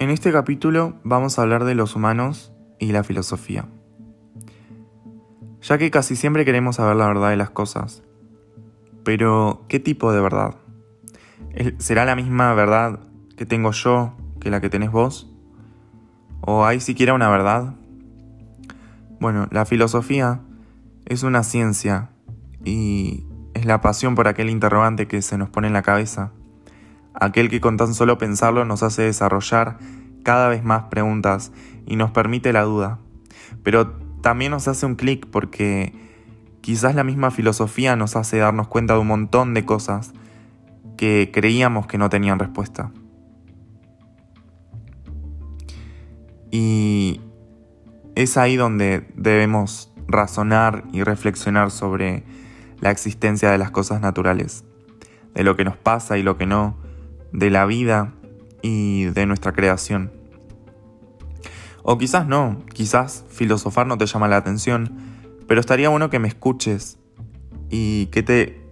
En este capítulo vamos a hablar de los humanos y la filosofía. Ya que casi siempre queremos saber la verdad de las cosas. Pero, ¿qué tipo de verdad? ¿Será la misma verdad que tengo yo que la que tenés vos? ¿O hay siquiera una verdad? Bueno, la filosofía es una ciencia y es la pasión por aquel interrogante que se nos pone en la cabeza, aquel que con tan solo pensarlo nos hace desarrollar cada vez más preguntas y nos permite la duda. Pero también nos hace un clic porque quizás la misma filosofía nos hace darnos cuenta de un montón de cosas que creíamos que no tenían respuesta. Y es ahí donde debemos razonar y reflexionar sobre la existencia de las cosas naturales, de lo que nos pasa y lo que no, de la vida y de nuestra creación. O quizás no, quizás filosofar no te llama la atención, pero estaría bueno que me escuches y que te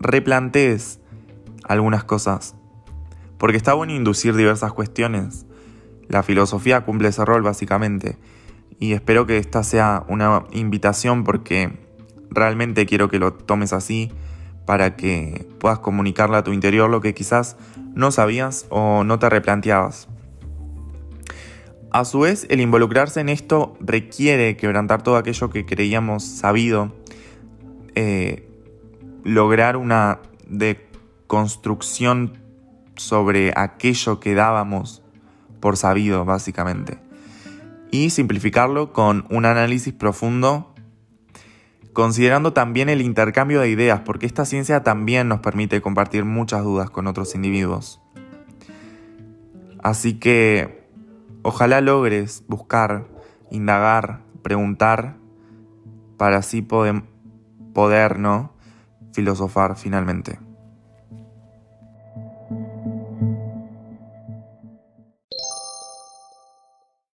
replantees algunas cosas. Porque está bueno inducir diversas cuestiones. La filosofía cumple ese rol básicamente y espero que esta sea una invitación porque realmente quiero que lo tomes así para que puedas comunicarle a tu interior lo que quizás no sabías o no te replanteabas. A su vez, el involucrarse en esto requiere quebrantar todo aquello que creíamos sabido, eh, lograr una deconstrucción sobre aquello que dábamos por sabido, básicamente y simplificarlo con un análisis profundo, considerando también el intercambio de ideas, porque esta ciencia también nos permite compartir muchas dudas con otros individuos. Así que ojalá logres buscar, indagar, preguntar, para así poder, poder ¿no? filosofar finalmente.